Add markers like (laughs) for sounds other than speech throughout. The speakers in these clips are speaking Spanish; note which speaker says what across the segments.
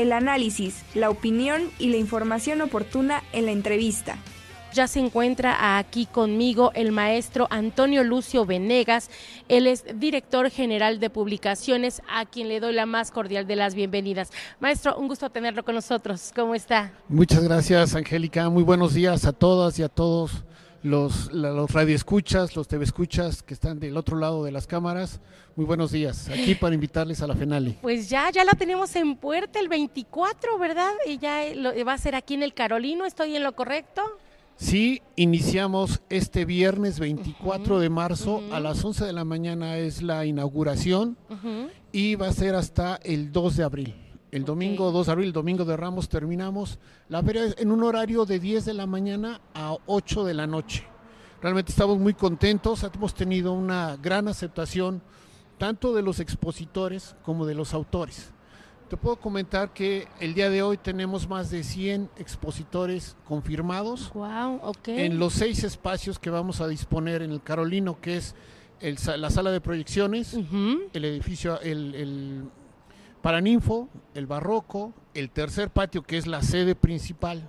Speaker 1: el análisis, la opinión y la información oportuna en la entrevista.
Speaker 2: Ya se encuentra aquí conmigo el maestro Antonio Lucio Venegas. Él es director general de publicaciones, a quien le doy la más cordial de las bienvenidas. Maestro, un gusto tenerlo con nosotros. ¿Cómo está?
Speaker 3: Muchas gracias, Angélica. Muy buenos días a todas y a todos los, los radioescuchas, los TV escuchas que están del otro lado de las cámaras. Muy buenos días, aquí para invitarles a la Fenali.
Speaker 2: Pues ya, ya la tenemos en puerta el 24, ¿verdad? Y ya lo, va a ser aquí en el Carolino, ¿estoy en lo correcto?
Speaker 3: Sí, iniciamos este viernes 24 de marzo a las 11 de la mañana es la inauguración y va a ser hasta el 2 de abril. El domingo 2 de abril, el domingo de Ramos, terminamos la feria. En un horario de 10 de la mañana a 8 de la noche. Realmente estamos muy contentos, hemos tenido una gran aceptación tanto de los expositores como de los autores. Te puedo comentar que el día de hoy tenemos más de 100 expositores confirmados
Speaker 2: wow,
Speaker 3: en los seis espacios que vamos a disponer en el Carolino, que es la sala de proyecciones, el edificio, el Paraninfo, el Barroco, el tercer patio que es la sede principal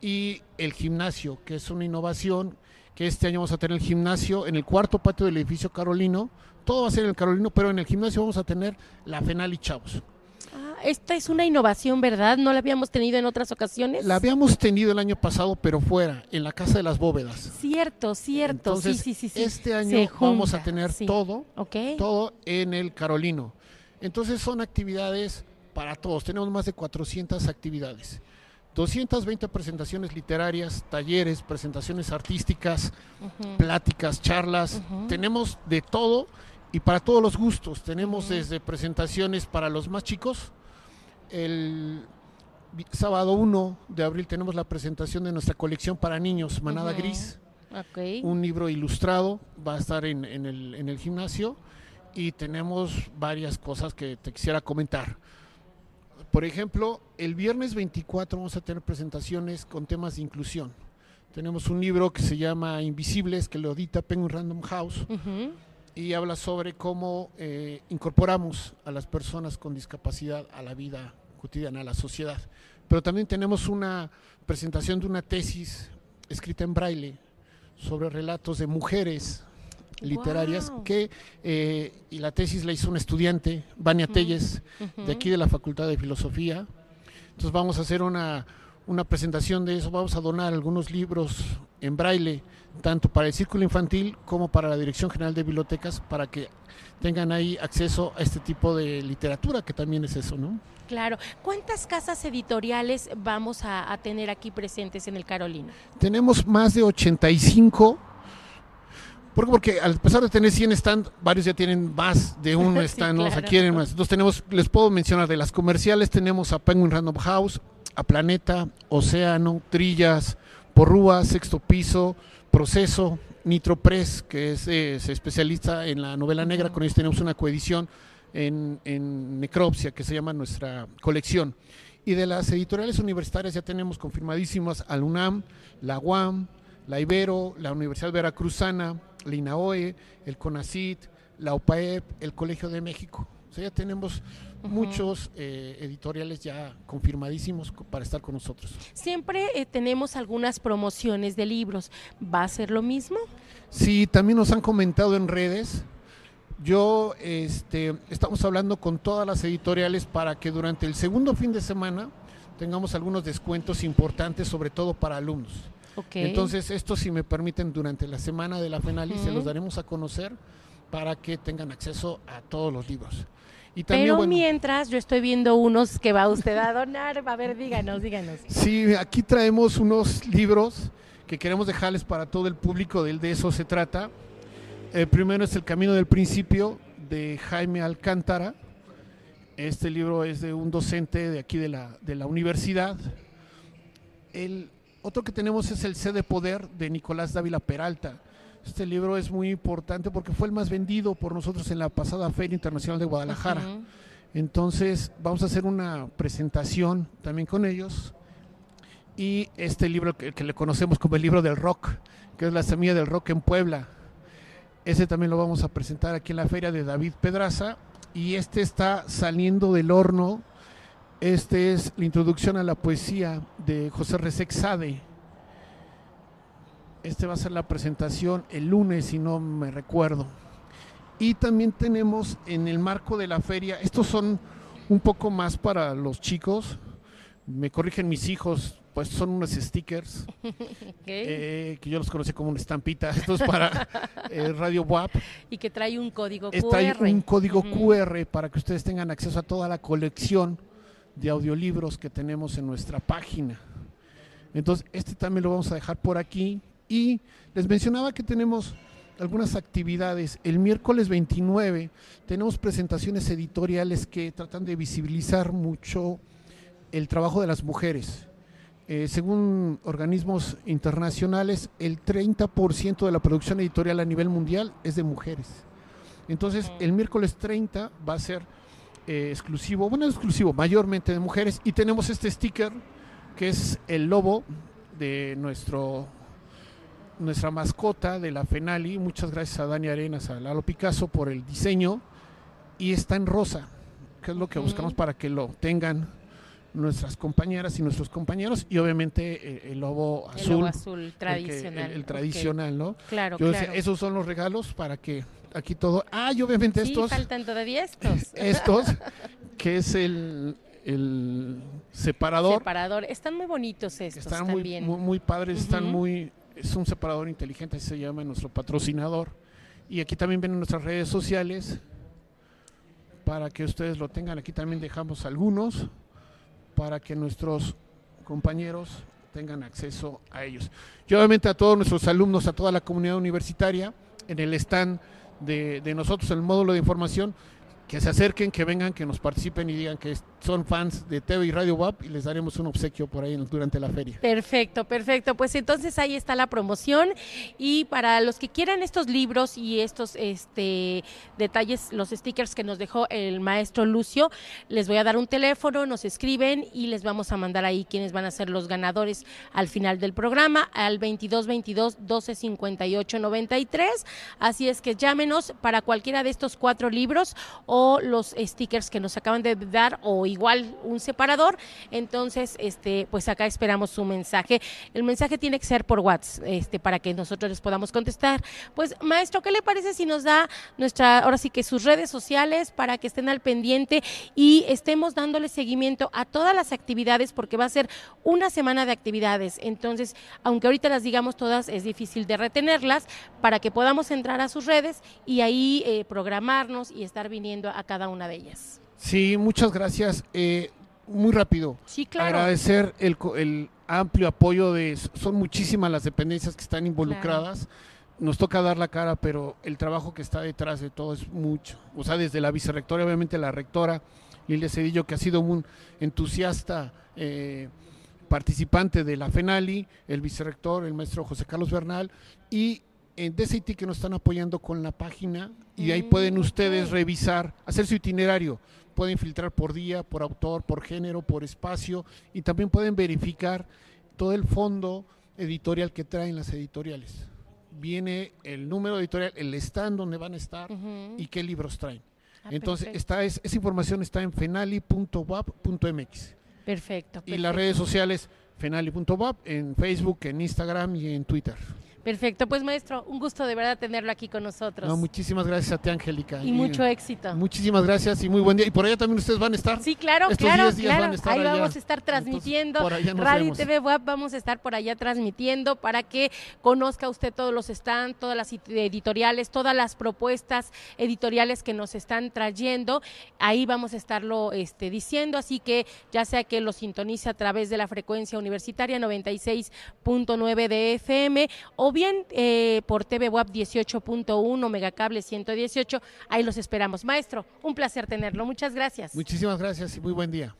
Speaker 3: y el gimnasio, que es una innovación que este año vamos a tener el gimnasio en el cuarto patio del edificio Carolino. Todo va a ser en el Carolino, pero en el gimnasio vamos a tener la Fenal y Chavos.
Speaker 2: Ah, esta es una innovación, ¿verdad? ¿No la habíamos tenido en otras ocasiones?
Speaker 3: La habíamos tenido el año pasado, pero fuera, en la Casa de las Bóvedas.
Speaker 2: Cierto, cierto. sí, sí, sí,
Speaker 3: Este año vamos a tener todo, todo en el Carolino. Entonces son actividades para todos. Tenemos más de 400 actividades. 220 presentaciones literarias, talleres, presentaciones artísticas, pláticas, charlas. Tenemos de todo y para todos los gustos. Tenemos desde presentaciones para los más chicos. El sábado 1 de abril tenemos la presentación de nuestra colección para niños, Manada Gris. Un libro ilustrado va a estar en, el, en el gimnasio y tenemos varias cosas que te quisiera comentar. Por ejemplo, el viernes 24 vamos a tener presentaciones con temas de inclusión. Tenemos un libro que se llama Invisibles, que lo edita Penguin Random House, y habla sobre cómo eh, incorporamos a las personas con discapacidad a la vida cotidiana, a la sociedad. Pero también tenemos una presentación de una tesis escrita en braille sobre relatos de mujeres literarias que eh, y la tesis la hizo un estudiante, Vania Telles, de aquí de la Facultad de Filosofía. Entonces vamos a hacer una, una presentación de eso, vamos a donar algunos libros en braille, tanto para el Círculo Infantil como para la Dirección General de Bibliotecas, para que tengan ahí acceso a este tipo de literatura, que también es eso, ¿no?
Speaker 2: Claro. ¿Cuántas casas editoriales vamos a, a tener aquí presentes en el Carolina?
Speaker 3: Tenemos más de 85 porque, porque al pesar de tener 100 stand, varios ya tienen más de un (laughs) stand, ¿no? o sea, quieren más. Entonces tenemos, les puedo mencionar de las comerciales, tenemos a Penguin Random House, a Planeta, Océano, Trillas, Porrúa, Sexto Piso, Proceso, Nitro Press, que es, eh, se especializa en la novela negra, con ellos tenemos una coedición en, en Necropsia, que se llama nuestra colección. Y de las editoriales universitarias ya tenemos confirmadísimas al UNAM, la UAM, la Ibero, la Universidad Veracruzana, la INAOE, el CONACIT, la UPAEP, el Colegio de México. O sea, ya tenemos muchos eh, editoriales ya confirmadísimos para estar con nosotros.
Speaker 2: Siempre eh, tenemos algunas promociones de libros. ¿Va a ser lo mismo?
Speaker 3: Sí, también nos han comentado en redes. Yo, este, estamos hablando con todas las editoriales para que durante el segundo fin de semana tengamos algunos descuentos importantes, sobre todo para alumnos. Entonces, esto si me permiten, durante la semana de la FENALI se los daremos a conocer para que tengan acceso a todos los libros.
Speaker 2: Y también, Pero mientras yo estoy viendo unos que va usted a donar, a ver, díganos, díganos.
Speaker 3: Sí, aquí traemos unos libros que queremos dejarles para todo el público, de, de eso se trata. El primero es El Camino del Principio de Jaime Alcántara. Este libro es de un docente de aquí de la, de la universidad. El, otro que tenemos es El C de Poder de Nicolás Dávila Peralta. Este libro es muy importante porque fue el más vendido por nosotros en la pasada Feria Internacional de Guadalajara. Entonces vamos a hacer una presentación también con ellos. Y este libro que, le conocemos como el libro del rock, que es la semilla del rock en Puebla. Ese también lo vamos a presentar aquí en la feria de David Pedraza. Y este está saliendo del horno Este es la introducción a la poesía de José Resec Sade. Este va a ser la presentación el lunes, si no me recuerdo. Y también tenemos en el marco de la feria, estos son un poco más para los chicos, me corrigen mis hijos, pues son unos stickers (laughs) eh, que yo los conocí como una estampita. Esto es para (laughs) eh, Radio WAP.
Speaker 2: Y que trae un código QR.
Speaker 3: Trae un código QR para que ustedes tengan acceso a toda la colección de audiolibros que tenemos en nuestra página. Entonces, este también lo vamos a dejar por aquí. Y les mencionaba que tenemos algunas actividades. El miércoles 29 tenemos presentaciones editoriales que tratan de visibilizar mucho el trabajo de las mujeres. Eh, según organismos internacionales, el 30% de la producción editorial a nivel mundial es de mujeres. Entonces, el miércoles 30 va a ser eh, exclusivo, bueno, exclusivo, mayormente de mujeres. Y tenemos este sticker que es el lobo de nuestro nuestra mascota de la Fenali. Muchas gracias a Dani Arenas, a Lalo Picasso por el diseño. Y está en rosa, que es lo que buscamos para que lo tengan nuestras compañeras y nuestros compañeros y obviamente eh, el, lobo azul. El
Speaker 2: lobo azul tradicional.
Speaker 3: El, tradicional, ¿no?
Speaker 2: Claro, claro.
Speaker 3: esos son los regalos para que aquí todo... Ah, y obviamente sí, estos...
Speaker 2: faltan todavía estos. (laughs)
Speaker 3: estos, (laughs) que es el, el separador.
Speaker 2: Separador. Están muy bonitos estos
Speaker 3: Están muy, muy, padres, están muy... Es un separador inteligente, así se llama nuestro patrocinador. Y aquí también ven nuestras redes sociales para que ustedes lo tengan. Aquí también dejamos algunos para que nuestros compañeros tengan acceso a ellos. Y obviamente a todos nuestros alumnos, a toda la comunidad universitaria, en el stand de, de nosotros, el módulo de información, que se acerquen, que vengan, que nos participen y digan que son fans de TV y Radio WAP y les daremos un obsequio por ahí durante la feria.
Speaker 2: Perfecto, perfecto. Pues entonces ahí está la promoción y para los que quieran estos libros y estos este, detalles, los stickers que nos dejó el maestro Lucio, les voy a dar un teléfono, nos escriben y les vamos a mandar ahí quienes van a ser los ganadores al final del programa al 22 22 12 58 93. Así es que llámenos para cualquiera de estos cuatro libros o los stickers que nos acaban de dar o igual un separador. Entonces, este, pues acá esperamos su mensaje. El mensaje tiene que ser por WhatsApp, este, para que nosotros les podamos contestar. Pues, maestro, ¿qué le parece si nos da nuestra, ahora sí que sus redes sociales para que estén al pendiente y estemos dándole seguimiento a todas las actividades porque va a ser una semana de actividades. Entonces, aunque ahorita las digamos todas, es difícil de retenerlas para que podamos entrar a sus redes y ahí eh, programarnos y estar viniendo a cada una de ellas.
Speaker 3: Sí, muchas gracias. Eh, muy rápido.
Speaker 2: Sí, claro.
Speaker 3: Agradecer el, amplio apoyo de... Son muchísimas las dependencias que están involucradas. Nos toca dar la cara, pero el trabajo que está detrás de todo es mucho. O sea, desde la vicerrectora, obviamente la rectora Lilia Cedillo, que ha sido un entusiasta eh, participante de la FENALI, el vicerrector, el maestro José Carlos Bernal, y en DCIT que nos están apoyando con la página y ahí pueden mm, ustedes revisar, hacer su itinerario. Pueden filtrar por día, por autor, por género, por espacio y también pueden verificar todo el fondo editorial que traen las editoriales. Viene el número editorial, el stand donde van a estar y qué libros traen. Ah, Entonces, esta es, esa información está en fenali.wap.mx.
Speaker 2: Perfecto,
Speaker 3: Y las redes sociales fenali.wap en Facebook, en Instagram y en Twitter.
Speaker 2: Perfecto, pues maestro, un gusto de verdad tenerlo aquí con nosotros.
Speaker 3: muchísimas gracias a ti, Angélica.
Speaker 2: Y, mucho éxito.
Speaker 3: Muchísimas gracias y muy buen día. Y por allá también ustedes van a estar.
Speaker 2: Sí, claro, claro, claro. ahí vamos a estar transmitiendo. Radio TV Web vamos a estar por allá transmitiendo para que conozca usted todos los stands, todas las editoriales, todas las propuestas editoriales que nos están trayendo. Ahí vamos a estarlo este, diciendo, así que ya sea que lo sintonice a través de la frecuencia universitaria 96.9 de FM o bien eh, por TV WAP 18.1, Megacable 118. Ahí los esperamos. Maestro, un placer tenerlo. Muchas gracias.
Speaker 3: Muchísimas gracias y muy buen día.